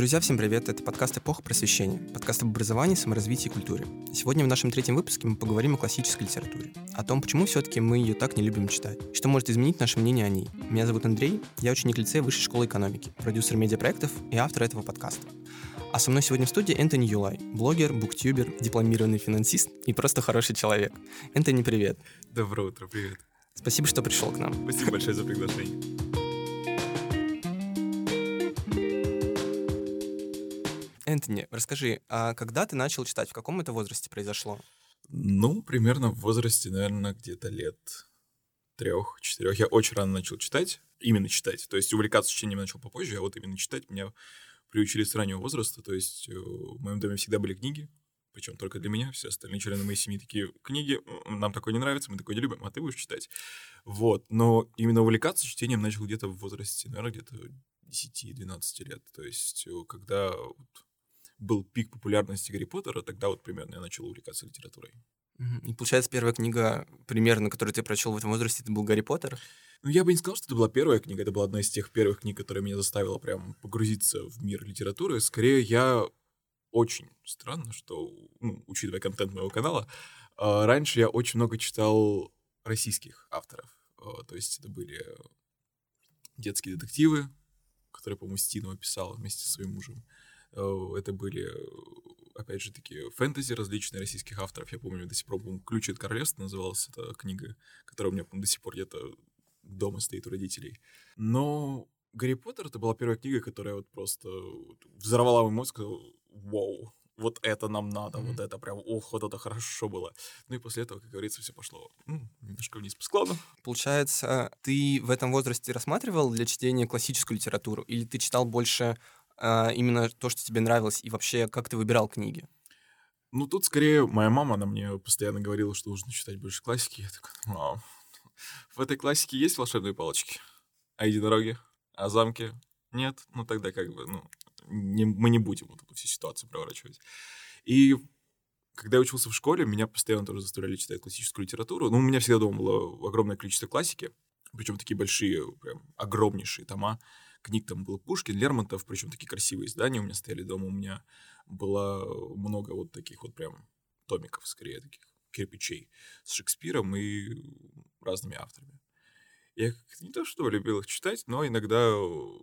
Друзья, всем привет! Это подкаст «Эпоха просвещения», подкаст об образовании, саморазвитии и культуре. Сегодня в нашем третьем выпуске мы поговорим о классической литературе, о том, почему все-таки мы ее так не любим читать, что может изменить наше мнение о ней. Меня зовут Андрей, я ученик лицея Высшей школы экономики, продюсер медиапроектов и автор этого подкаста. А со мной сегодня в студии Энтони Юлай, блогер, буктюбер, дипломированный финансист и просто хороший человек. Энтони, привет. Доброе утро, привет. Спасибо, что пришел к нам. Спасибо большое за приглашение. Энтони, расскажи, а когда ты начал читать? В каком это возрасте произошло? Ну, примерно в возрасте, наверное, где-то лет трех-четырех. Я очень рано начал читать, именно читать. То есть увлекаться чтением начал попозже, а вот именно читать меня приучили с раннего возраста. То есть э, в моем доме всегда были книги, причем только для меня. Все остальные члены моей семьи такие, книги, нам такое не нравится, мы такое не любим, а ты будешь читать. Вот. Но именно увлекаться чтением начал где-то в возрасте, наверное, где-то 10-12 лет. То есть э, когда был пик популярности Гарри Поттера, тогда вот примерно я начал увлекаться литературой. И получается, первая книга, примерно, которую ты прочел в этом возрасте, это был Гарри Поттер? Ну, я бы не сказал, что это была первая книга, это была одна из тех первых книг, которая меня заставила прям погрузиться в мир литературы. Скорее, я очень странно, что, ну, учитывая контент моего канала, а, раньше я очень много читал российских авторов. А, то есть это были детские детективы, которые, по-моему, Стинова писала вместе со своим мужем. Э, это были, опять же, такие фэнтези различные российских авторов. Я помню, до сих пор, по «Ключ от королевства» называлась эта книга, которая у меня до сих пор где-то дома стоит у родителей. Но «Гарри Поттер» — это была первая книга, которая вот просто взорвала мой мозг, вау, вот это нам надо, mm-hmm. вот это прям, ох, вот это хорошо было. Ну и после этого, как говорится, все пошло ну, немножко вниз по складу. Получается, ты в этом возрасте рассматривал для чтения классическую литературу, или ты читал больше именно то, что тебе нравилось, и вообще, как ты выбирал книги? Ну, тут скорее моя мама, она мне постоянно говорила, что нужно читать больше классики. Я такой, мам, в этой классике есть волшебные палочки? А единороги? А замки? Нет? Ну, тогда как бы, ну, не, мы не будем вот эту всю ситуацию проворачивать. И когда я учился в школе, меня постоянно тоже заставляли читать классическую литературу. Ну, у меня всегда дома было огромное количество классики, причем такие большие, прям огромнейшие тома книг там был Пушкин, Лермонтов, причем такие красивые издания у меня стояли дома, у меня было много вот таких вот прям томиков, скорее, таких кирпичей с Шекспиром и разными авторами. Я не то что любил их читать, но иногда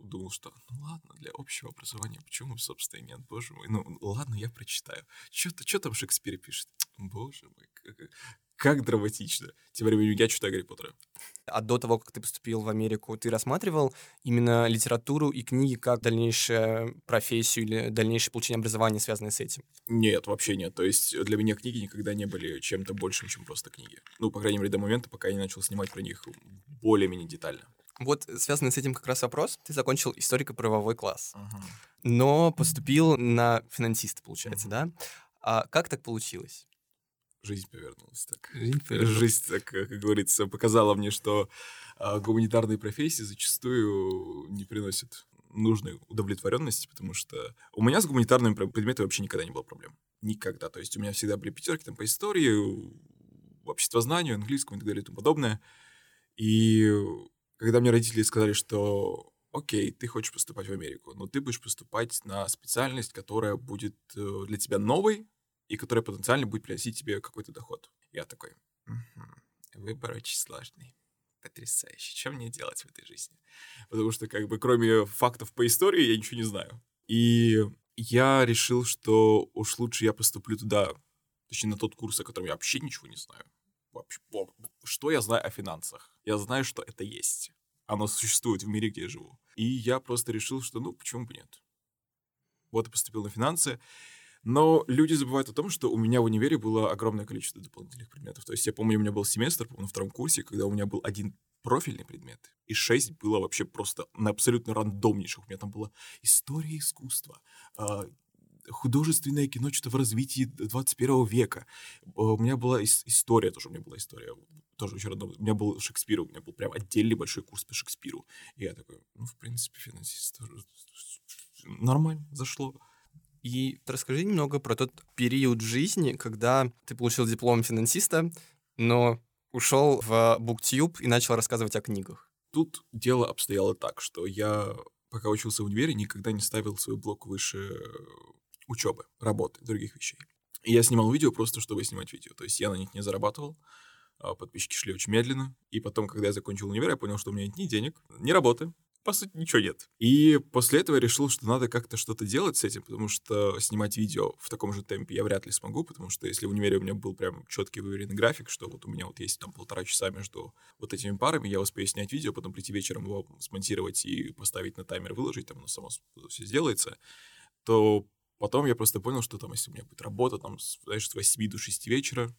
думал, что ну ладно, для общего образования, почему, собственно, нет, боже мой, ну ладно, я прочитаю. Что там Шекспир пишет? Боже мой, как, драматично. Тем временем я читаю Гарри Поттера. А до того, как ты поступил в Америку, ты рассматривал именно литературу и книги как дальнейшую профессию или дальнейшее получение образования, связанное с этим? Нет, вообще нет. То есть для меня книги никогда не были чем-то большим, чем просто книги. Ну, по крайней мере, до момента, пока я не начал снимать про них более-менее детально. Вот связанный с этим как раз вопрос. Ты закончил историко-правовой класс, uh-huh. но поступил на финансиста, получается, uh-huh. да? А как так получилось? Жизнь повернулась так. Жизнь, повернулась. жизнь так, как говорится, показала мне, что а, гуманитарные профессии зачастую не приносят нужной удовлетворенности, потому что у меня с гуманитарными предметами вообще никогда не было проблем. Никогда. То есть у меня всегда были пятерки там по истории, обществознанию, английскому и так далее и тому подобное. И когда мне родители сказали, что окей, ты хочешь поступать в Америку, но ты будешь поступать на специальность, которая будет э, для тебя новой, и которая потенциально будет приносить тебе какой-то доход. Я такой, угу, выбор очень сложный. Потрясающе. Что мне делать в этой жизни? Потому что, как бы, кроме фактов по истории, я ничего не знаю. И я решил, что уж лучше я поступлю туда, точнее, на тот курс, о котором я вообще ничего не знаю. Вообще, что я знаю о финансах? Я знаю, что это есть. Оно существует в мире, где я живу. И я просто решил, что, ну, почему бы нет? Вот и поступил на финансы. Но люди забывают о том, что у меня в универе было огромное количество дополнительных предметов. То есть я помню, у меня был семестр, на втором курсе, когда у меня был один профильный предмет, и шесть было вообще просто на абсолютно рандомнейших. У меня там была история искусства, а, художественное кино что-то в развитии 21 века. А, у меня была история, тоже у меня была история, тоже очень рандомно. У меня был Шекспир, у меня был прям отдельный большой курс по Шекспиру. И я такой, ну, в принципе, финансист нормально, зашло. И расскажи немного про тот период жизни, когда ты получил диплом финансиста, но ушел в BookTube и начал рассказывать о книгах. Тут дело обстояло так, что я пока учился в универе, никогда не ставил свой блок выше учебы, работы, других вещей. И я снимал видео просто, чтобы снимать видео. То есть я на них не зарабатывал, а подписчики шли очень медленно. И потом, когда я закончил универ, я понял, что у меня нет ни денег, ни работы, по сути, ничего нет. И после этого я решил, что надо как-то что-то делать с этим, потому что снимать видео в таком же темпе я вряд ли смогу, потому что если в универе у меня был прям четкий выверенный график, что вот у меня вот есть там полтора часа между вот этими парами, я успею снять видео, потом прийти вечером его смонтировать и поставить на таймер, выложить, там оно само все сделается, то потом я просто понял, что там, если у меня будет работа, там, знаешь, с 8 до 6 вечера,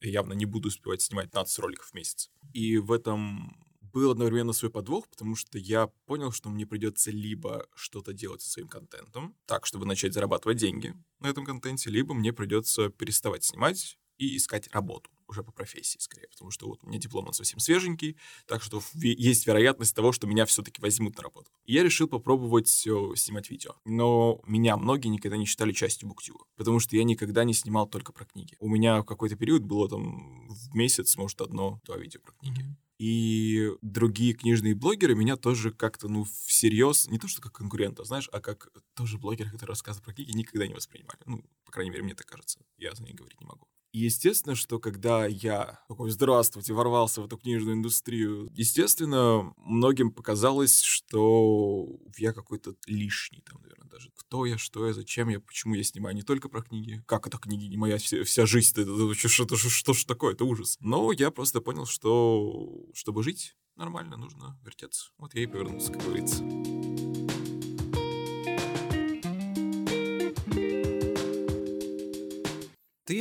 я явно не буду успевать снимать 15 роликов в месяц. И в этом был одновременно свой подвох, потому что я понял, что мне придется либо что-то делать со своим контентом, так, чтобы начать зарабатывать деньги на этом контенте, либо мне придется переставать снимать и искать работу уже по профессии скорее, потому что вот у меня диплом он совсем свеженький, так что есть вероятность того, что меня все-таки возьмут на работу. Я решил попробовать снимать видео, но меня многие никогда не считали частью буктюба, потому что я никогда не снимал только про книги. У меня в какой-то период было там в месяц, может, одно-два видео про книги. Mm-hmm. И другие книжные блогеры меня тоже как-то, ну, всерьез, не то что как конкурента, знаешь, а как тоже блогеры, которые рассказывают про книги, никогда не воспринимали. Ну, по крайней мере, мне так кажется. Я за них говорить не могу. Естественно, что когда я такой, здравствуйте, ворвался в эту книжную индустрию, естественно, многим показалось, что я какой-то лишний там, наверное, даже. Кто я, что я, зачем я, почему я снимаю не только про книги. Как это книги, не моя вся, вся жизнь, это, это, это, что, что, что ж такое, это ужас. Но я просто понял, что чтобы жить нормально, нужно вертеться. Вот я и повернулся, как говорится.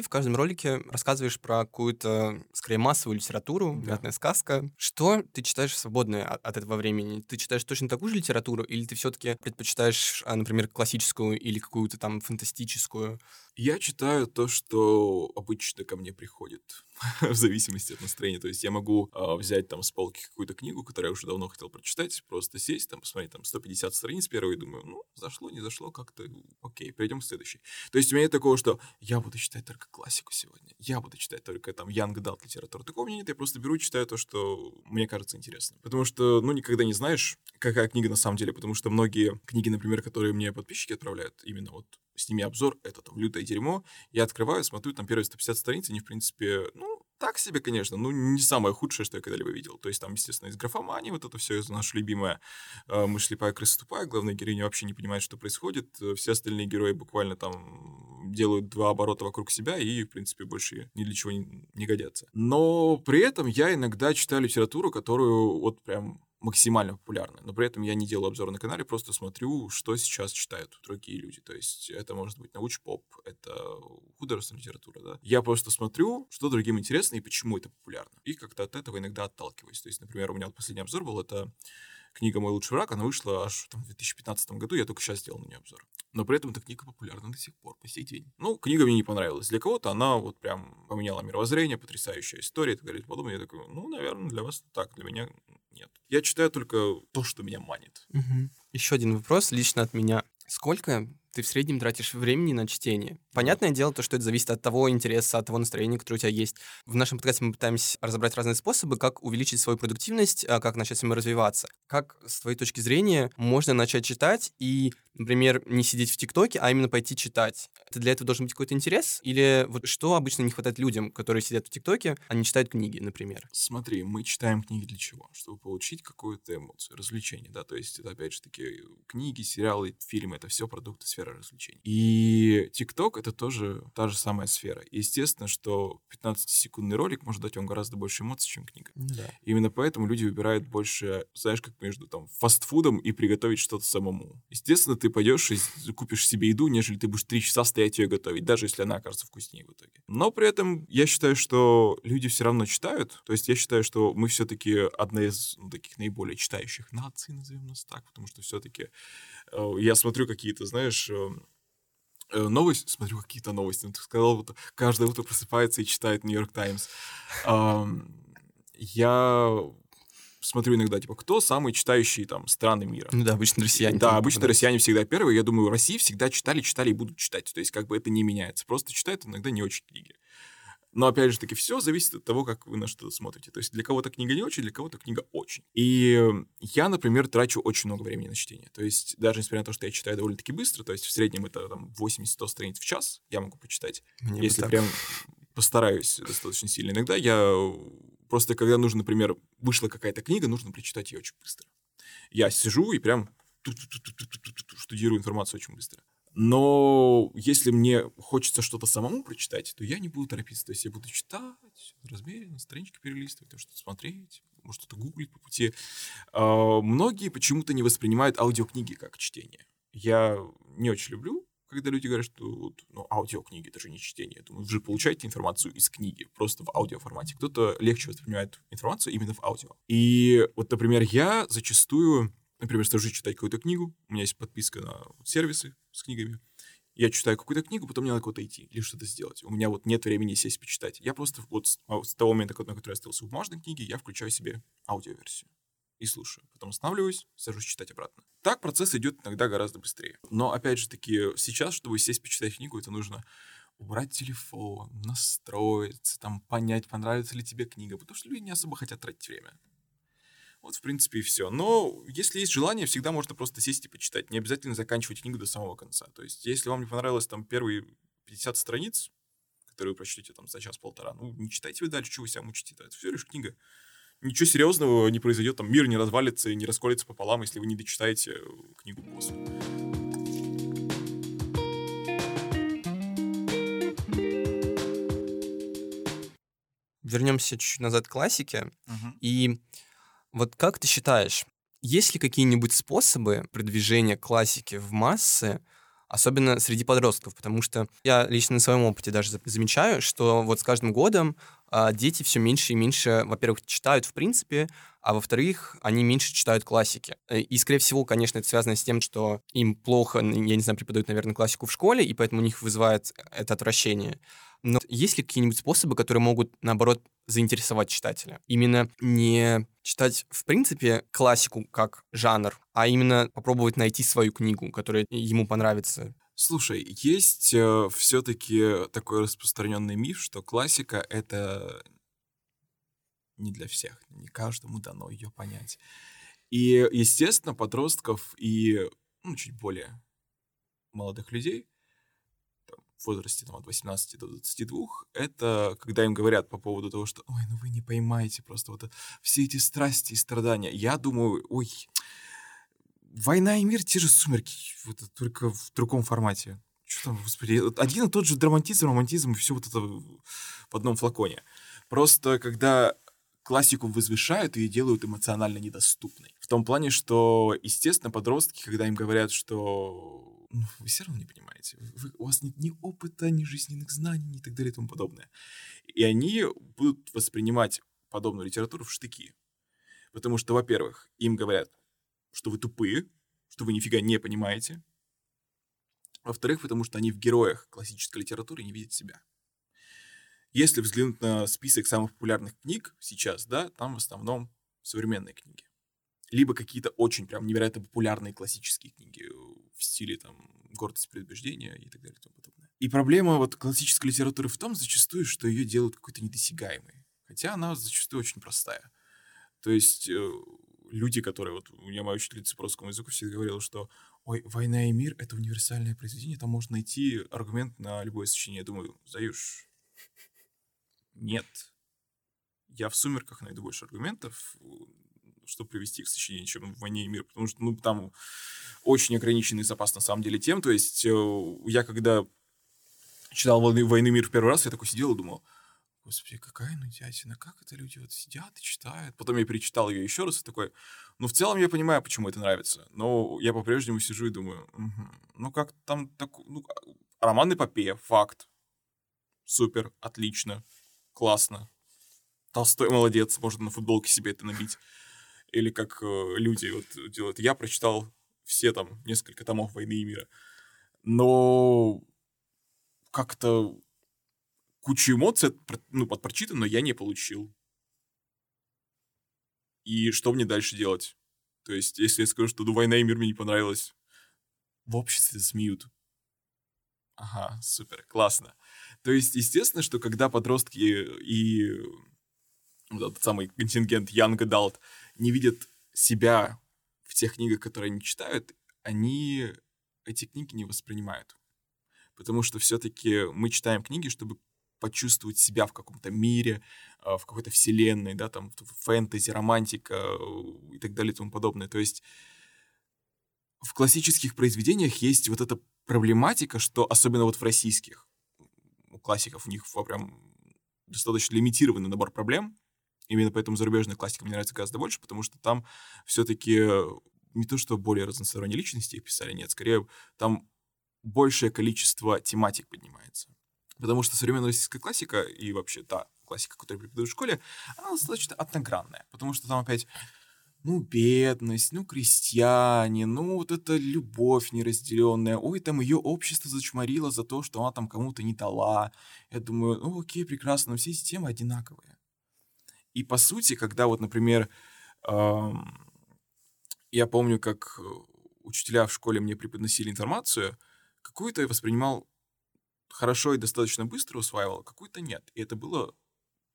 В каждом ролике рассказываешь про какую-то, скорее, массовую литературу, да. мятная сказка. Что ты читаешь свободное от этого времени? Ты читаешь точно такую же литературу, или ты все-таки предпочитаешь, а, например, классическую или какую-то там фантастическую? Я читаю то, что обычно ко мне приходит, в зависимости от настроения. То есть я могу э, взять там с полки какую-то книгу, которую я уже давно хотел прочитать, просто сесть, там, посмотреть там 150 страниц первой и думаю, ну, зашло, не зашло, как-то, окей, перейдем к следующей. То есть у меня нет такого, что я буду читать только классику сегодня, я буду читать только там Young Adult литературу. Такого у меня нет, я просто беру и читаю то, что мне кажется интересным. Потому что, ну, никогда не знаешь, какая книга на самом деле, потому что многие книги, например, которые мне подписчики отправляют, именно вот сними обзор, это там лютое дерьмо. Я открываю, смотрю, там первые 150 страниц, они, в принципе, ну, так себе, конечно, ну, не самое худшее, что я когда-либо видел. То есть там, естественно, из графомании, вот это все наша любимая э, «Мы слепая, крыса тупая», главная героиня вообще не понимает, что происходит. Все остальные герои буквально там делают два оборота вокруг себя и, в принципе, больше ни для чего не, не годятся. Но при этом я иногда читаю литературу, которую вот прям максимально популярны. Но при этом я не делаю обзор на канале, просто смотрю, что сейчас читают другие люди. То есть это может быть науч-поп, это художественная литература, да. Я просто смотрю, что другим интересно и почему это популярно. И как-то от этого иногда отталкиваюсь. То есть, например, у меня последний обзор был, это книга «Мой лучший враг», она вышла аж там, в 2015 году, я только сейчас сделал на нее обзор. Но при этом эта книга популярна до сих пор, по сей день. Ну, книга мне не понравилась. Для кого-то она вот прям поменяла мировоззрение, потрясающая история и так далее и. Я такой, ну, наверное, для вас так, для меня нет. Я читаю только то, что меня манит. Угу. Еще один вопрос лично от меня. Сколько ты в среднем тратишь времени на чтение. Понятное дело, то, что это зависит от того интереса, от того настроения, которое у тебя есть. В нашем подкасте мы пытаемся разобрать разные способы, как увеличить свою продуктивность, а, как начать саморазвиваться. Как, с твоей точки зрения, можно начать читать и, например, не сидеть в ТикТоке, а именно пойти читать? Это для этого должен быть какой-то интерес? Или вот что обычно не хватает людям, которые сидят в ТикТоке, а не читают книги, например? Смотри, мы читаем книги для чего? Чтобы получить какую-то эмоцию, развлечение, да, то есть это, опять же таки, книги, сериалы, фильмы, это все продукты сферы развлечений. И ТикТок — это тоже та же самая сфера. И естественно, что 15-секундный ролик может дать вам гораздо больше эмоций, чем книга. Да. Именно поэтому люди выбирают больше, знаешь, как между там фастфудом и приготовить что-то самому. Естественно, ты пойдешь и купишь себе еду, нежели ты будешь три часа стоять ее готовить, даже если она окажется вкуснее в итоге. Но при этом я считаю, что люди все равно читают. То есть я считаю, что мы все-таки одна из ну, таких наиболее читающих наций, назовем нас так, потому что все-таки э, я смотрю какие-то, знаешь, э, э новости, смотрю какие-то новости. Ну, ты сказал, вот каждое утро просыпается и читает Нью-Йорк Таймс. Я смотрю иногда, типа, кто самый читающий там страны мира. Ну да, обычно россияне. Да, обычно да. россияне всегда первые. Я думаю, России всегда читали, читали и будут читать. То есть как бы это не меняется. Просто читают иногда не очень книги. Но, опять же таки, все зависит от того, как вы на что-то смотрите. То есть для кого-то книга не очень, для кого-то книга очень. И я, например, трачу очень много времени на чтение. То есть даже несмотря на то, что я читаю довольно-таки быстро, то есть в среднем это там 80-100 страниц в час я могу почитать. Мне если прям постараюсь достаточно сильно. Иногда я просто, когда нужно, например, вышла какая-то книга, нужно прочитать ее очень быстро. Я сижу и прям штудирую информацию очень быстро. Но если мне хочется что-то самому прочитать, то я не буду торопиться. То есть я буду читать, размеренно, странички перелистывать, что-то смотреть, может, что-то гуглить по пути. А, многие почему-то не воспринимают аудиокниги как чтение. Я не очень люблю, когда люди говорят, что вот, ну, аудиокниги — это же не чтение. Я думаю, вы же получаете информацию из книги, просто в аудиоформате. Кто-то легче воспринимает информацию именно в аудио. И вот, например, я зачастую Например, стажу читать какую-то книгу, у меня есть подписка на сервисы с книгами, я читаю какую-то книгу, потом мне надо куда-то идти или что-то сделать. У меня вот нет времени сесть почитать. Я просто вот с, а, с того момента, на который я остался в бумажной книге, я включаю себе аудиоверсию и слушаю. Потом останавливаюсь, сажусь читать обратно. Так процесс идет иногда гораздо быстрее. Но, опять же таки, сейчас, чтобы сесть почитать книгу, это нужно убрать телефон, настроиться, там, понять, понравится ли тебе книга, потому что люди не особо хотят тратить время. Вот, в принципе, и все. Но если есть желание, всегда можно просто сесть и почитать. Не обязательно заканчивать книгу до самого конца. То есть, если вам не понравилось там первые 50 страниц, которые вы прочтете там за час-полтора, ну, не читайте вы дальше, что вы себя мучите. Это все лишь книга. Ничего серьезного не произойдет, там мир не развалится и не расколется пополам, если вы не дочитаете э, книгу после. Вернемся чуть-чуть назад к классике. Uh-huh. И вот как ты считаешь, есть ли какие-нибудь способы продвижения классики в массы, особенно среди подростков, потому что я лично на своем опыте даже замечаю, что вот с каждым годом а, дети все меньше и меньше, во-первых, читают в принципе, а во-вторых, они меньше читают классики. Э, и, скорее всего, конечно, это связано с тем, что им плохо, я не знаю, преподают, наверное, классику в школе, и поэтому у них вызывает это отвращение. Но есть ли какие-нибудь способы, которые могут, наоборот, заинтересовать читателя? Именно не читать, в принципе, классику как жанр, а именно попробовать найти свою книгу, которая ему понравится. Слушай, есть э, все-таки такой распространенный миф, что классика это не для всех, не каждому дано ее понять. И, естественно, подростков и ну, чуть более молодых людей в возрасте там, от 18 до 22, это когда им говорят по поводу того, что «Ой, ну вы не поймаете просто вот все эти страсти и страдания». Я думаю, ой, «Война и мир» — те же «Сумерки», вот, только в другом формате. Что там, господи, один и тот же драматизм, романтизм и все вот это в одном флаконе. Просто когда классику возвышают и делают эмоционально недоступной. В том плане, что, естественно, подростки, когда им говорят, что ну, вы все равно не понимаете. Вы, у вас нет ни опыта, ни жизненных знаний, ни так далее и тому подобное. И они будут воспринимать подобную литературу в штыки. Потому что, во-первых, им говорят, что вы тупые, что вы нифига не понимаете. Во-вторых, потому что они в героях классической литературы не видят себя. Если взглянуть на список самых популярных книг сейчас, да, там в основном современные книги. Либо какие-то очень прям невероятно популярные классические книги в стиле там гордость, предубеждения и так далее и тому подобное. И проблема вот классической литературы в том зачастую, что ее делают какой-то недосягаемой. Хотя она зачастую очень простая. То есть э, люди, которые... Вот у меня моя учительница по русскому языку всегда говорила, что ой, «Война и мир» — это универсальное произведение, там можно найти аргумент на любое сочинение. Я думаю, Заюш, нет. Я в «Сумерках» найду больше аргументов, чтобы привести к сочинению, чем «Войне и мир», потому что, ну, там очень ограниченный запас, на самом деле, тем. То есть э, я, когда читал «Войны, «Войны и мир» в первый раз, я такой сидел и думал, господи, какая нудятина, как это люди вот сидят и читают. Потом я перечитал ее еще раз и такой, ну, в целом я понимаю, почему это нравится, но я по-прежнему сижу и думаю, угу, ну, как там такой, ну, роман эпопея, факт, супер, отлично, классно. Толстой молодец, можно на футболке себе это набить или как э, люди вот делают. Я прочитал все там несколько томов «Войны и мира», но как-то кучу эмоций ну, под прочитанное я не получил. И что мне дальше делать? То есть, если я скажу, что ну, «Война и мир» мне не понравилась, в обществе смеют. Ага, супер, классно. То есть, естественно, что когда подростки и вот этот самый контингент Young Adult не видят себя в тех книгах, которые они читают, они эти книги не воспринимают. Потому что все-таки мы читаем книги, чтобы почувствовать себя в каком-то мире, а, в какой-то вселенной, да, там фэнтези, романтика э, и так далее и тому подобное. То есть в классических произведениях есть вот эта проблематика, что особенно вот в российских, у классиков у них прям достаточно лимитированный набор проблем, именно поэтому зарубежная классика мне нравится гораздо больше, потому что там все-таки не то, что более разносторонние личности их писали, нет, скорее там большее количество тематик поднимается. Потому что современная российская классика и вообще та классика, которую преподают в школе, она достаточно одногранная. Потому что там опять, ну, бедность, ну, крестьяне, ну, вот эта любовь неразделенная. Ой, там ее общество зачморило за то, что она там кому-то не дала. Я думаю, ну, окей, прекрасно, но все эти темы одинаковые. И по сути, когда вот, например, я помню, как учителя в школе мне преподносили информацию, какую-то я воспринимал хорошо и достаточно быстро усваивал, какую-то нет. И это было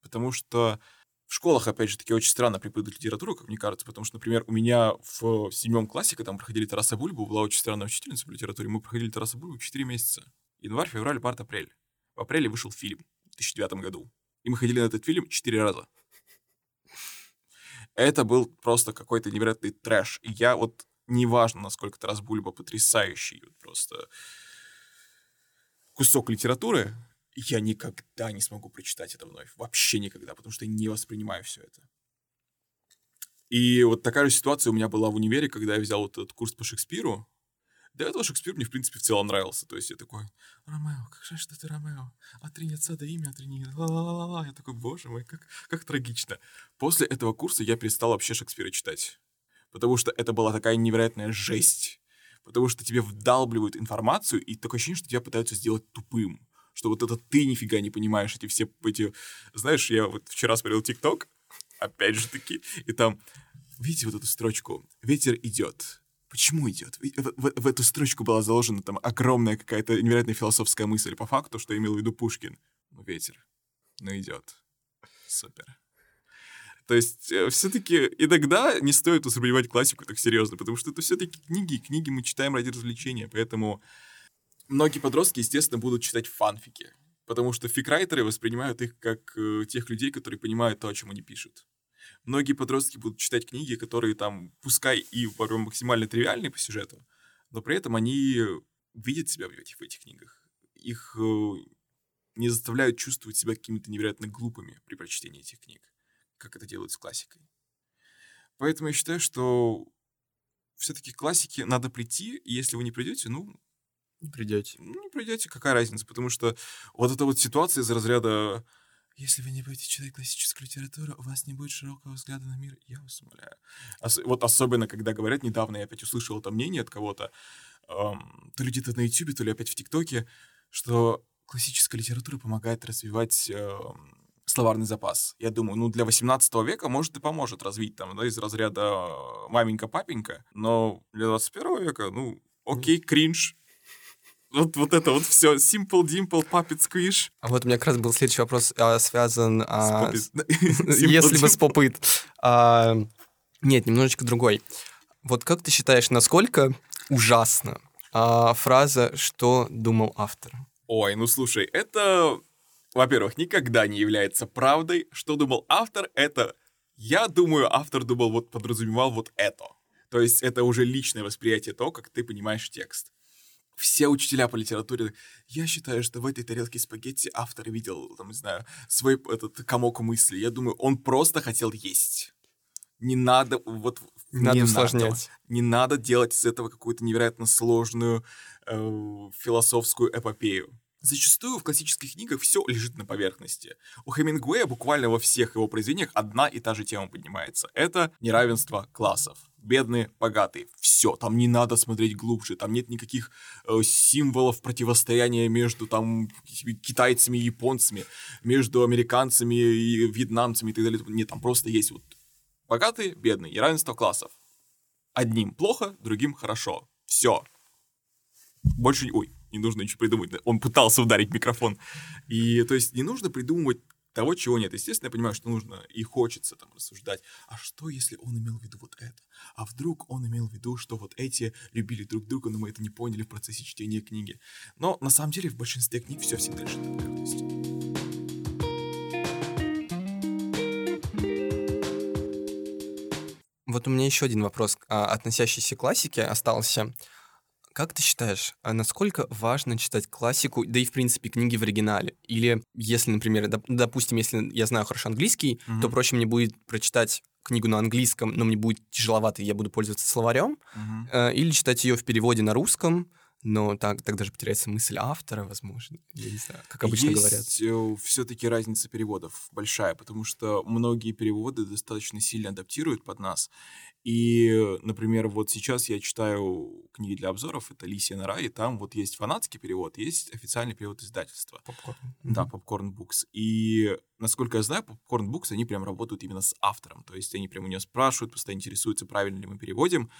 потому, что в школах, опять же, таки очень странно преподают литературу, как мне кажется, потому что, например, у меня в седьмом классе, когда мы проходили Тараса Бульбу, была очень странная учительница по литературе, мы проходили Тараса Бульбу 4 месяца. Январь, февраль, март, апрель. В апреле вышел фильм в 2009 году. И мы ходили на этот фильм 4 раза. Это был просто какой-то невероятный трэш. И я вот, неважно, насколько Тарас Бульба потрясающий, просто кусок литературы, я никогда не смогу прочитать это вновь. Вообще никогда, потому что я не воспринимаю все это. И вот такая же ситуация у меня была в универе, когда я взял вот этот курс по Шекспиру. До этого Шекспир мне, в принципе, в целом нравился. То есть я такой, Ромео, как же что ты, Ромео? Отрини отца до имя, отрини. Ла-ла-ла-ла. Я такой, боже мой, как, как трагично. После этого курса я перестал вообще Шекспира читать. Потому что это была такая невероятная жесть потому что тебе вдалбливают информацию, и такое ощущение, что тебя пытаются сделать тупым. Что вот это ты нифига не понимаешь, эти все эти... Знаешь, я вот вчера смотрел ТикТок, опять же таки, и там, видите вот эту строчку «Ветер идет». Почему идет? В, в, в эту строчку была заложена там огромная какая-то невероятная философская мысль по факту, что имел в виду Пушкин. Ну, ветер, ну идет. Супер. То есть э, все-таки иногда не стоит воспринимать классику так серьезно, потому что это все-таки книги, книги мы читаем ради развлечения, поэтому многие подростки, естественно, будут читать фанфики, потому что фикрайтеры воспринимают их как э, тех людей, которые понимают то, о чем они пишут. Многие подростки будут читать книги, которые там, пускай и порой максимально тривиальные по сюжету, но при этом они видят себя в этих, в этих книгах. Их э, не заставляют чувствовать себя какими-то невероятно глупыми при прочтении этих книг как это делают с классикой. Поэтому я считаю, что все-таки к классике надо прийти, и если вы не придете, ну... Не придете. Ну, не придете, какая разница, потому что вот эта вот ситуация из разряда если вы не будете читать классическую литературу, у вас не будет широкого взгляда на мир. Я вас умоляю. Ос- вот особенно, когда говорят, недавно я опять услышал это мнение от кого-то, эм, то люди то на YouTube, то ли опять в ТикТоке, что классическая литература помогает развивать эм, словарный запас. Я думаю, ну, для 18 века, может, и поможет развить там, да, из разряда маменька-папенька, но для 21 века, ну, окей, кринж, вот, вот это вот все. Simple, dimple, puppet, squish. А вот у меня как раз был следующий вопрос, а, связан... А, с, если бы с попыт. А, нет, немножечко другой. Вот как ты считаешь, насколько ужасно а, фраза «что думал автор»? Ой, ну слушай, это во-первых, никогда не является правдой. Что думал автор, это... Я думаю, автор думал, вот подразумевал вот это. То есть это уже личное восприятие того, как ты понимаешь текст. Все учителя по литературе, я считаю, что в этой тарелке спагетти автор видел, там, не знаю, свой этот комок мысли. Я думаю, он просто хотел есть. Не надо вот не надо усложнять. Надо, не надо делать из этого какую-то невероятно сложную э, философскую эпопею. Зачастую в классических книгах все лежит на поверхности. У Хемингуэя буквально во всех его произведениях одна и та же тема поднимается. Это неравенство классов. Бедные, богатые. Все, там не надо смотреть глубже, там нет никаких э, символов противостояния между там китайцами и японцами, между американцами и вьетнамцами и так далее. Нет, там просто есть вот богатые, бедные, неравенство классов. Одним плохо, другим хорошо. Все. Больше, ой, не нужно ничего придумать. Он пытался ударить микрофон. И то есть не нужно придумывать того, чего нет. Естественно, я понимаю, что нужно и хочется там рассуждать, а что, если он имел в виду вот это? А вдруг он имел в виду, что вот эти любили друг друга, но мы это не поняли в процессе чтения книги. Но на самом деле в большинстве книг все всегда на поверхности. Вот у меня еще один вопрос, а, относящийся к классике, остался. Как ты считаешь, а насколько важно читать классику, да и, в принципе, книги в оригинале? Или если, например, доп- допустим, если я знаю хорошо английский, mm-hmm. то проще мне будет прочитать книгу на английском, но мне будет тяжеловато, и я буду пользоваться словарем, mm-hmm. или читать ее в переводе на русском, но так, так даже потеряется мысль автора, возможно. Я не знаю, как обычно Есть говорят. Э, все-таки разница переводов большая, потому что многие переводы достаточно сильно адаптируют под нас. И, например, вот сейчас я читаю книги для обзоров, это «Лисия нора», и там вот есть фанатский перевод, есть официальный перевод издательства. Попкорн. Да, Popcorn Books. И, насколько я знаю, Popcorn Books, они прям работают именно с автором, то есть они прям у него спрашивают, постоянно интересуются, правильно ли мы переводим,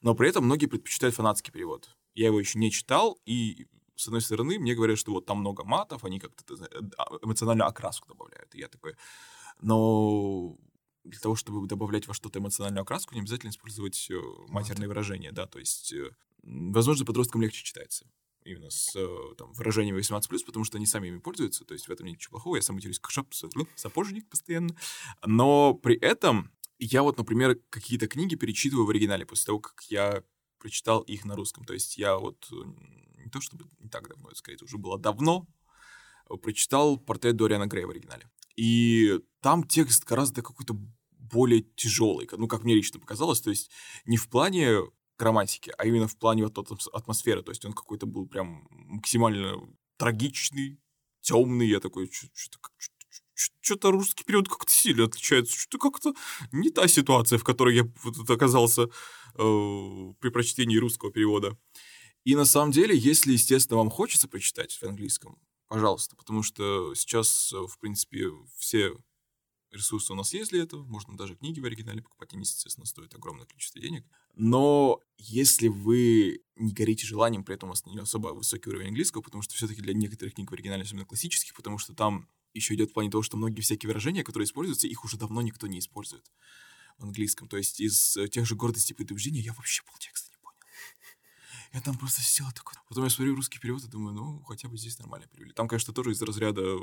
но при этом многие предпочитают фанатский перевод. Я его еще не читал, и с одной стороны, мне говорят, что вот там много матов, они как-то а, эмоциональную окраску добавляют. И я такой, но для того, чтобы добавлять во что-то эмоциональную окраску, не обязательно использовать э, матерные выражения, да, то есть, э, возможно, подросткам легче читается именно с э, там, выражениями 18+, потому что они сами ими пользуются, то есть в этом нет ничего плохого, я сам матерюсь как шап, сапожник постоянно, но при этом я вот, например, какие-то книги перечитываю в оригинале после того, как я прочитал их на русском. То есть я вот не то чтобы не так давно, скорее это уже было давно, прочитал портрет Дориана Грея в оригинале. И там текст гораздо какой-то более тяжелый, ну, как мне лично показалось, то есть не в плане грамматики, а именно в плане вот атмосферы, то есть он какой-то был прям максимально трагичный, темный, я такой, что-то что-то русский период как-то сильно отличается, что-то как-то не та ситуация, в которой я вот оказался э, при прочтении русского перевода. И на самом деле, если, естественно, вам хочется прочитать в английском, пожалуйста, потому что сейчас, э, в принципе, все ресурсы у нас есть для этого, можно даже книги в оригинале покупать, они, естественно, стоят огромное количество денег. Но если вы не горите желанием, при этом у вас не особо высокий уровень английского, потому что все-таки для некоторых книг в оригинале, особенно классических, потому что там еще идет в плане того, что многие всякие выражения, которые используются, их уже давно никто не использует в английском. То есть из э, тех же гордостей и предубеждений я вообще полтекста не понял. Я там просто сидел такой. Потом я смотрю русский перевод и думаю, ну, хотя бы здесь нормально перевели. Там, конечно, тоже из разряда... Э,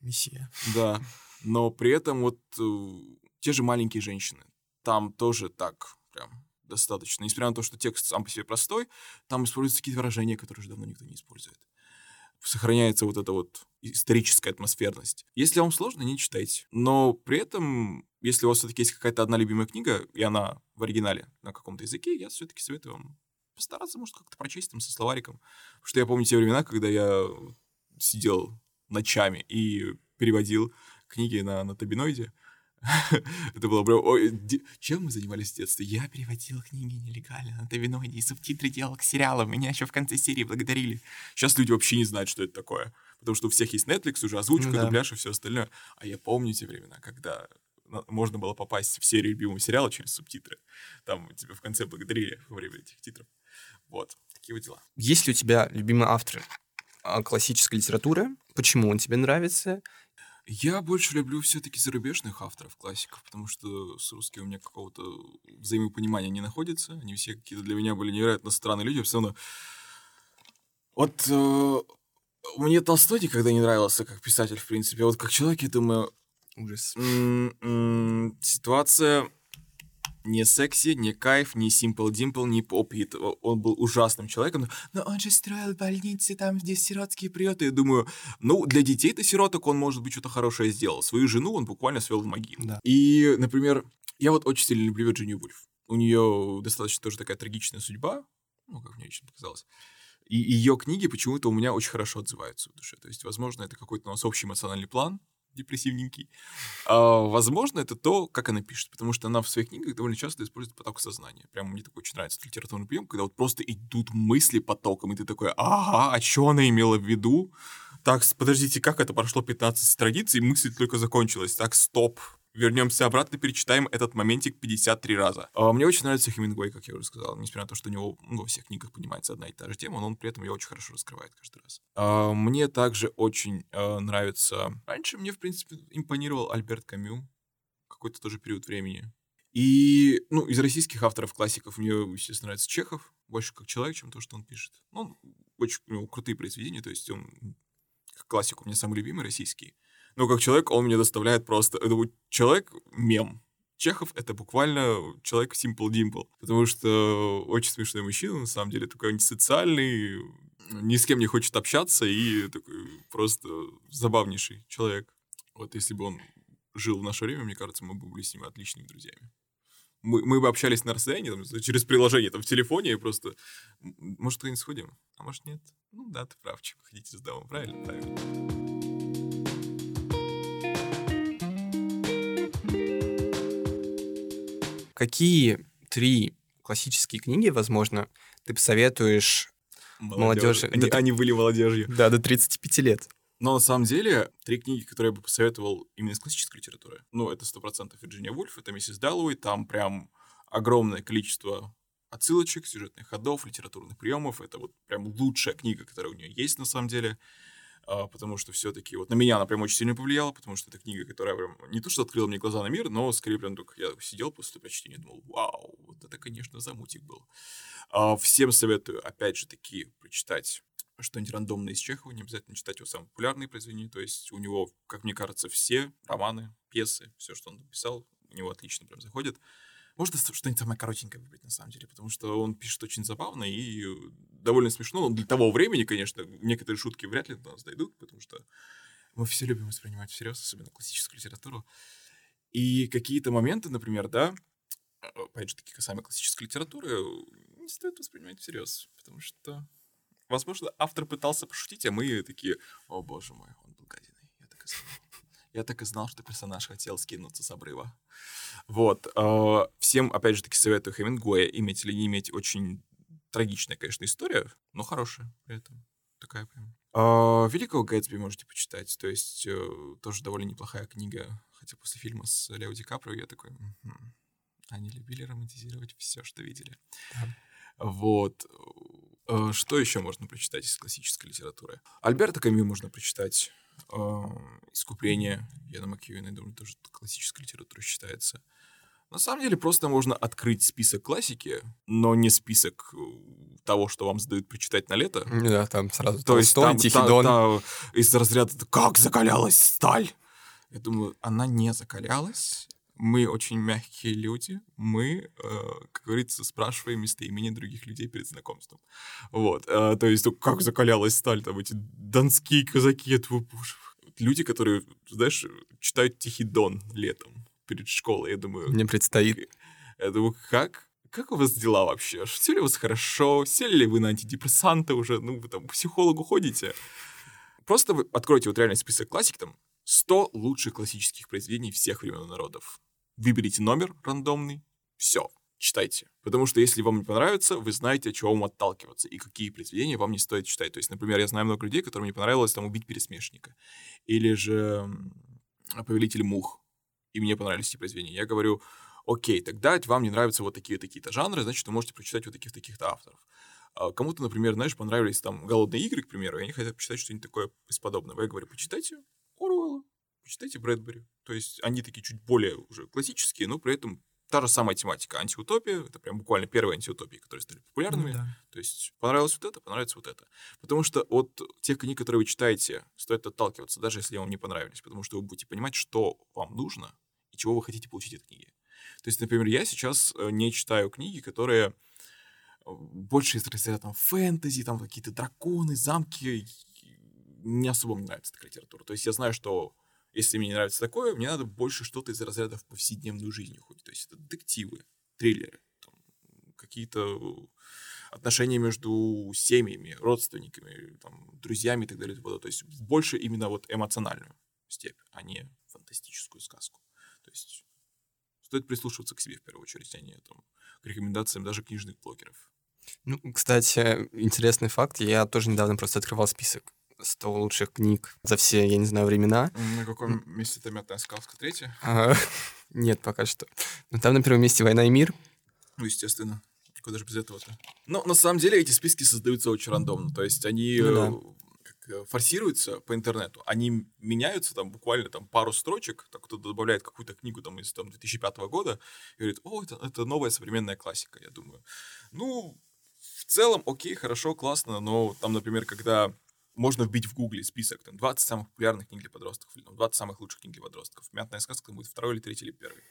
Мессия. Да. Но при этом вот э, те же маленькие женщины. Там тоже так прям достаточно. Несмотря на то, что текст сам по себе простой, там используются какие-то выражения, которые уже давно никто не использует сохраняется вот эта вот историческая атмосферность. Если вам сложно, не читайте. Но при этом, если у вас все-таки есть какая-то одна любимая книга, и она в оригинале на каком-то языке, я все-таки советую вам постараться, может, как-то прочесть там со словариком. Потому что я помню те времена, когда я сидел ночами и переводил книги на, на табиноиде. Это было прям... Ой, чем мы занимались в детстве? Я переводил книги нелегально на Тавиноиде и субтитры делал к сериалам. Меня еще в конце серии благодарили. Сейчас люди вообще не знают, что это такое. Потому что у всех есть Netflix, уже озвучка, ну, да. дубляж и все остальное. А я помню те времена, когда можно было попасть в серию любимого сериала через субтитры. Там тебя в конце благодарили во время этих титров. Вот, такие вот дела. Есть ли у тебя любимые авторы а, классической литературы? Почему он тебе нравится? Я больше люблю все-таки зарубежных авторов, классиков, потому что с русскими у меня какого-то взаимопонимания не находится. Они все какие-то для меня были невероятно странные люди. Все равно... Вот э, мне Толстой никогда не нравился как писатель, в принципе. А вот как человек, я думаю... Ужас. Ситуация не секси, не кайф, не Simple Dimple, не поп-хит. Он был ужасным человеком. Но он же строил больницы, там, где сиротские приюты. Я думаю, ну, для детей-то сироток он, может быть, что-то хорошее сделал. Свою жену он буквально свел в могилу. Да. И, например, я вот очень сильно люблю Вирджинию Вульф. У нее достаточно тоже такая трагичная судьба, ну, как мне лично показалось. И ее книги почему-то у меня очень хорошо отзываются в душе. То есть, возможно, это какой-то у нас общий эмоциональный план, депрессивненький. А, возможно, это то, как она пишет, потому что она в своих книгах довольно часто использует поток сознания. Прямо мне такой очень нравится литературный прием, когда вот просто идут мысли потоком, и ты такой, ага, а что она имела в виду? Так, подождите, как это прошло 15 страниц, и мысль только закончилась. Так, стоп. Вернемся обратно, перечитаем этот моментик 53 раза. А, мне очень нравится Хемингуэй, как я уже сказал, несмотря на то, что у него ну, во всех книгах поднимается одна и та же тема, но он при этом ее очень хорошо раскрывает каждый раз. А, мне также очень а, нравится... Раньше мне, в принципе, импонировал Альберт Камю, какой-то тоже период времени. И, ну, из российских авторов-классиков мне, естественно, нравится Чехов, больше как человек, чем то, что он пишет. Ну, очень у крутые произведения, то есть он как классик у меня самый любимый российский. Но как человек он мне доставляет просто... Это вот человек-мем. Чехов — это буквально человек Simple Dimple, потому что очень смешной мужчина, на самом деле, такой антисоциальный, ни с кем не хочет общаться и такой просто забавнейший человек. Вот если бы он жил в наше время, мне кажется, мы бы были с ним отличными друзьями. Мы, мы бы общались на расстоянии, там, через приложение, там, в телефоне, и просто... Может, куда-нибудь сходим? А может, нет? Ну да, ты прав, чего ходите с домом, правильно? Правильно. Какие три классические книги, возможно, ты посоветуешь молодежи? Они, до... они были молодежью. Да, до 35 лет. Но на самом деле, три книги, которые я бы посоветовал именно из классической литературы, ну, это сто процентов Вирджиния Вульф, это Миссис Даллоуи, там прям огромное количество отсылочек, сюжетных ходов, литературных приемов. Это вот прям лучшая книга, которая у нее есть на самом деле. А, потому что все-таки вот на меня она прям очень сильно повлияла, потому что это книга, которая прям не то, что открыла мне глаза на мир, но скорее прям только я сидел после прочтения и думал, вау, вот это, конечно, замутик был. А, всем советую, опять же таки, прочитать что-нибудь рандомное из Чехова, не обязательно читать его самые популярные произведения, то есть у него, как мне кажется, все романы, пьесы, все, что он написал, у него отлично прям заходит. Можно что-нибудь самое коротенькое выбрать, на самом деле, потому что он пишет очень забавно и довольно смешно. Но для того времени, конечно, некоторые шутки вряд ли до нас дойдут, потому что мы все любим воспринимать всерьез, особенно классическую литературу. И какие-то моменты, например, да, опять же, таки касаемо классической литературы, не стоит воспринимать всерьез, потому что, возможно, автор пытался пошутить, а мы такие, о боже мой, он был гадиной, я так и знал. Я так и знал, что персонаж хотел скинуться с обрыва. Вот. Э, всем, опять же, таки советую Хемингуэя иметь или не иметь очень трагичная, конечно, история, но хорошая при этом. Такая прям. А, Великого Гэтсби можете почитать. То есть э, тоже довольно неплохая книга. Хотя после фильма с Лео Ди Каприо я такой... Они любили романтизировать все, что видели. Да. Вот. Э, что еще можно прочитать из классической литературы? Альберта Камю можно прочитать. «Искупление» Яна Макьюина, я думаю, тоже классическая литература считается. На самом деле просто можно открыть список классики, но не список э, того, что вам задают прочитать на лето. Да, там сразу То есть там, Тихий та, Дон. Та, из разряда «Как закалялась сталь?» Я думаю, она не закалялась. Мы очень мягкие люди. Мы, э, как говорится, спрашиваем местоимения других людей перед знакомством. Вот. Э, то есть, как закалялась сталь, там эти донские казаки, этого боже. Люди, которые, знаешь, читают Тихий Дон летом перед школой. Я думаю... Мне предстоит. Я думаю, как? Как у вас дела вообще? Все ли у вас хорошо? Сели ли вы на антидепрессанты уже? Ну, вы там к психологу ходите? Просто вы откройте вот реальный список классик, там 100 лучших классических произведений всех времен народов. Выберите номер рандомный, все, читайте. Потому что если вам не понравится, вы знаете, от чего вам отталкиваться и какие произведения вам не стоит читать. То есть, например, я знаю много людей, которым не понравилось там убить пересмешника. Или же Повелитель мух и мне понравились эти произведения. Я говорю, окей, тогда вам не нравятся вот такие такие-то жанры, значит, вы можете прочитать вот таких-таких-то авторов. А кому-то, например, знаешь, понравились там «Голодные игры», к примеру, и они хотят почитать что-нибудь такое бесподобное. Я говорю, почитайте Оруэлла, почитайте Брэдбери. То есть они такие чуть более уже классические, но при этом та же самая тематика. Антиутопия, это прям буквально первые антиутопии, которые стали популярными. Ну, да. То есть понравилось вот это, понравится вот это. Потому что от тех книг, которые вы читаете, стоит отталкиваться, даже если вам не понравились, потому что вы будете понимать, что вам нужно, и чего вы хотите получить от книги. То есть, например, я сейчас э, не читаю книги, которые э, больше из разряда там фэнтези, там какие-то драконы, замки. Не особо мне нравится такая литература. То есть я знаю, что если мне не нравится такое, мне надо больше что-то из разряда в повседневную жизнь уходить. То есть это детективы, триллеры, какие-то отношения между семьями, родственниками, там, друзьями и так далее. То есть больше именно вот эмоциональную степь, а не фантастическую сказку. То есть стоит прислушиваться к себе в первую очередь, а не там, к рекомендациям даже книжных блогеров. Ну, кстати, интересный факт. Я тоже недавно просто открывал список 100 лучших книг за все, я не знаю, времена. На каком месте это «Мятная сказка» третья? А, нет, пока что. Но там на первом месте «Война и мир». Ну, естественно. Куда же без этого-то? Но на самом деле эти списки создаются очень рандомно. То есть они ну, да. Э, форсируются по интернету, они меняются там буквально там пару строчек, так кто-то добавляет какую-то книгу там из там, 2005 года и говорит, о, это, это новая современная классика, я думаю. Ну, в целом, окей, хорошо, классно, но там, например, когда можно вбить в гугле список, там, 20 самых популярных книг для подростков, или там, 20 самых лучших книг для подростков. «Мятная сказка» будет второй или третий или первый.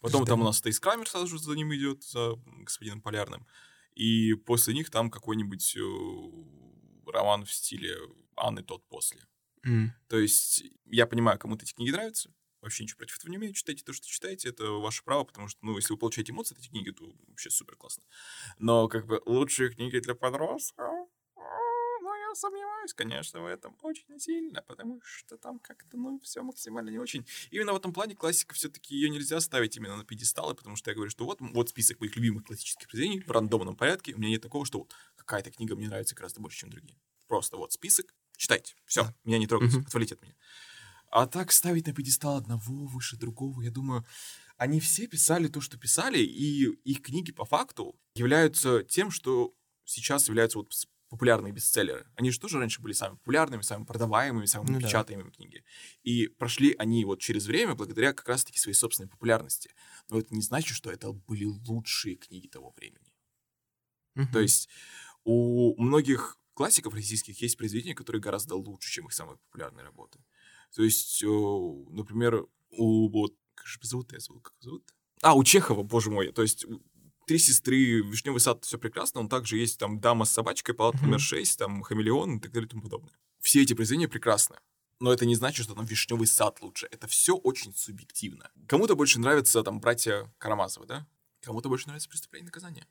Потом там у нас Стейс Крамер сразу же за ним идет, за господином Полярным. И после них там какой-нибудь э, роман в стиле Анны тот после. Mm. То есть я понимаю, кому-то эти книги нравятся, вообще ничего против этого не имею, читайте то, что читаете, это ваше право, потому что, ну, если вы получаете эмоции от этих книги, то вообще супер классно. Но, как бы, лучшие книги для подростков, сомневаюсь, конечно, в этом очень сильно, потому что там как-то, ну, все максимально не очень. Именно в этом плане классика все-таки ее нельзя ставить именно на пьедесталы, потому что я говорю, что вот, вот список моих любимых классических произведений в рандомном порядке. У меня нет такого, что вот какая-то книга мне нравится гораздо больше, чем другие. Просто вот список, читайте. Все, да. меня не трогайте, угу. отвалите от меня. А так ставить на пьедестал одного выше другого, я думаю, они все писали то, что писали, и их книги по факту являются тем, что сейчас являются вот популярные бестселлеры. Они же тоже раньше были самыми популярными, самыми продаваемыми, самыми ну, печатаемыми да. книги. И прошли они вот через время благодаря как раз-таки своей собственной популярности. Но это не значит, что это были лучшие книги того времени. Угу. То есть у многих классиков российских есть произведения, которые гораздо лучше, чем их самые популярные работы. То есть, например, у вот как же зовут, я зовут, как зовут? А, у Чехова, боже мой. То есть Три сестры, Вишневый сад, все прекрасно. Он также есть там Дама с собачкой, палата номер 6, там Хамелеон и так далее и тому подобное. Все эти произведения прекрасны. Но это не значит, что там Вишневый сад лучше. Это все очень субъективно. Кому-то больше нравятся там братья Карамазовы, да? Кому-то больше нравится преступление и наказание.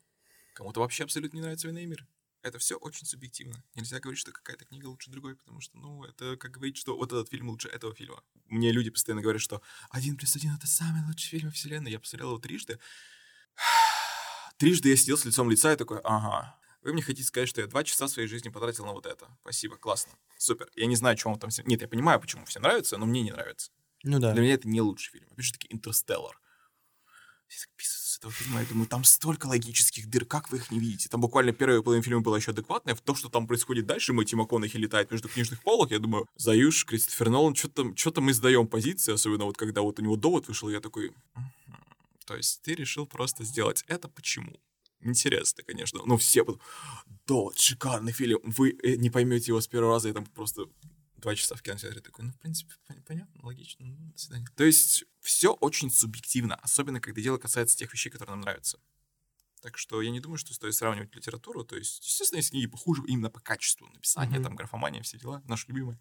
Кому-то вообще абсолютно не нравится война и мир. Это все очень субъективно. Нельзя говорить, что какая-то книга лучше другой, потому что, ну, это как говорить, что вот этот фильм лучше этого фильма. Мне люди постоянно говорят, что «Один плюс один» — это самый лучший фильм вселенной. Я посмотрел его трижды. Трижды я сидел с лицом лица и такой, ага, вы мне хотите сказать, что я два часа своей жизни потратил на вот это. Спасибо, классно, супер. Я не знаю, чему там все... Нет, я понимаю, почему всем нравится, но мне не нравится. Ну да. Для меня это не лучший фильм. Опять же таки, «Интерстеллар». Я так писаю с этого фильма, я думаю, там столько логических дыр, как вы их не видите? Там буквально первая половина фильма была еще адекватная, в то, что там происходит дальше, Мэтью МакКонахи летает между книжных полок, я думаю, Заюш, Кристофер Нолан, что-то что мы сдаем позиции, особенно вот когда вот у него довод вышел, я такой, то есть ты решил просто сделать это почему? Интересно, конечно. Но все будут, да, шикарный фильм. Вы э, не поймете его с первого раза, я там просто два часа в кинотеатре такой, ну, в принципе, понятно, логично, ну, до свидания. То есть все очень субъективно, особенно когда дело касается тех вещей, которые нам нравятся. Так что я не думаю, что стоит сравнивать литературу. То есть, естественно, есть книги похуже именно по качеству написания, mm-hmm. там, графомания, все дела, наши любимые.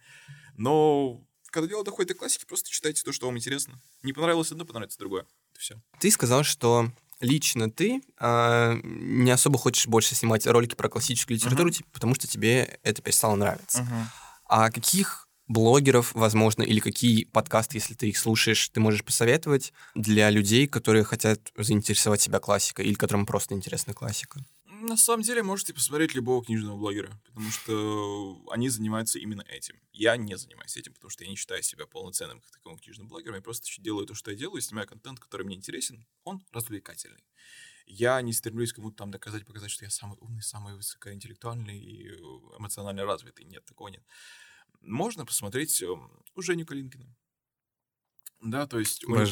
Но когда дело доходит до классики, просто читайте то, что вам интересно. Не понравилось одно, понравится другое. Все. Ты сказал, что лично ты э, не особо хочешь больше снимать ролики про классическую литературу, uh-huh. потому что тебе это перестало нравиться. Uh-huh. А каких блогеров, возможно, или какие подкасты, если ты их слушаешь, ты можешь посоветовать для людей, которые хотят заинтересовать себя классикой или которым просто интересна классика? На самом деле можете посмотреть любого книжного блогера, потому что они занимаются именно этим. Я не занимаюсь этим, потому что я не считаю себя полноценным как таковым книжным блогером. Я просто делаю то, что я делаю, снимаю контент, который мне интересен. Он развлекательный. Я не стремлюсь кому-то там доказать, показать, что я самый умный, самый высокоинтеллектуальный и э, эмоционально развитый. Нет, такого нет. Можно посмотреть эм, у Женю Калинкина. Да, то есть он,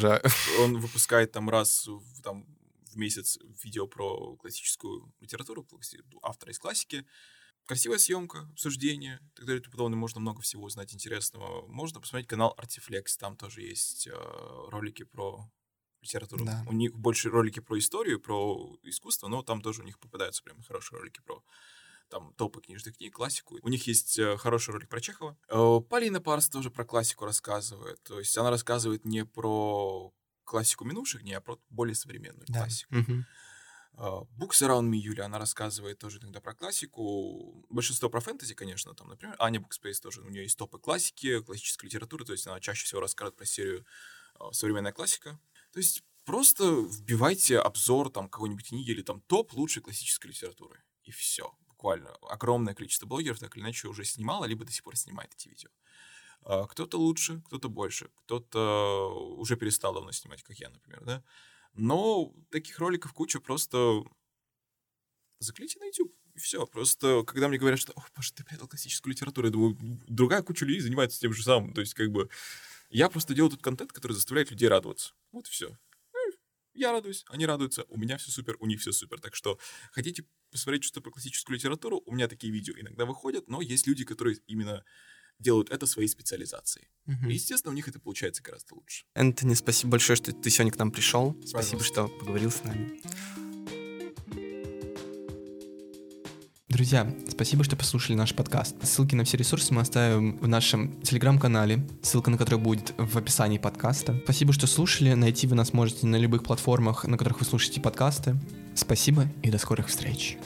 он выпускает там раз в, там, в месяц видео про классическую литературу, автора из классики. Красивая съемка, обсуждение и так далее и тому подобное. Можно много всего узнать интересного. Можно посмотреть канал Artiflex, там тоже есть э, ролики про литературу. Да. У них больше ролики про историю, про искусство, но там тоже у них попадаются прям хорошие ролики про там топы книжных книг, классику. У них есть э, хороший ролик про Чехова. Э, Полина Парс тоже про классику рассказывает. То есть она рассказывает не про классику минувших дней, а про более современную да. классику. Mm-hmm. Books Around Me Юля, она рассказывает тоже иногда про классику. Большинство про фэнтези, конечно, там, например, Аня Букспейс тоже, у нее есть топы классики, классической литературы, то есть она чаще всего рассказывает про серию а, современная классика. То есть просто вбивайте обзор там какой-нибудь книги или там топ лучшей классической литературы. И все буквально огромное количество блогеров так или иначе уже снимало, либо до сих пор снимает эти видео. А, кто-то лучше, кто-то больше, кто-то уже перестал давно снимать, как я, например, да. Но таких роликов куча, просто заклейте на YouTube, и все. Просто, когда мне говорят, что, о, боже, ты предал классическую литературу, я думаю, другая куча людей занимается тем же самым. То есть, как бы, я просто делаю тот контент, который заставляет людей радоваться. Вот и все. Ну, я радуюсь, они радуются, у меня все супер, у них все супер. Так что хотите посмотреть что-то про классическую литературу, у меня такие видео иногда выходят, но есть люди, которые именно делают это своей специализацией. Угу. И, естественно, у них это получается гораздо лучше. Энтони, спасибо большое, что ты сегодня к нам пришел. Спасибо, что поговорил с нами. Друзья, спасибо, что послушали наш подкаст. Ссылки на все ресурсы мы оставим в нашем телеграм-канале, ссылка на который будет в описании подкаста. Спасибо, что слушали. Найти вы нас можете на любых платформах, на которых вы слушаете подкасты. Спасибо и до скорых встреч.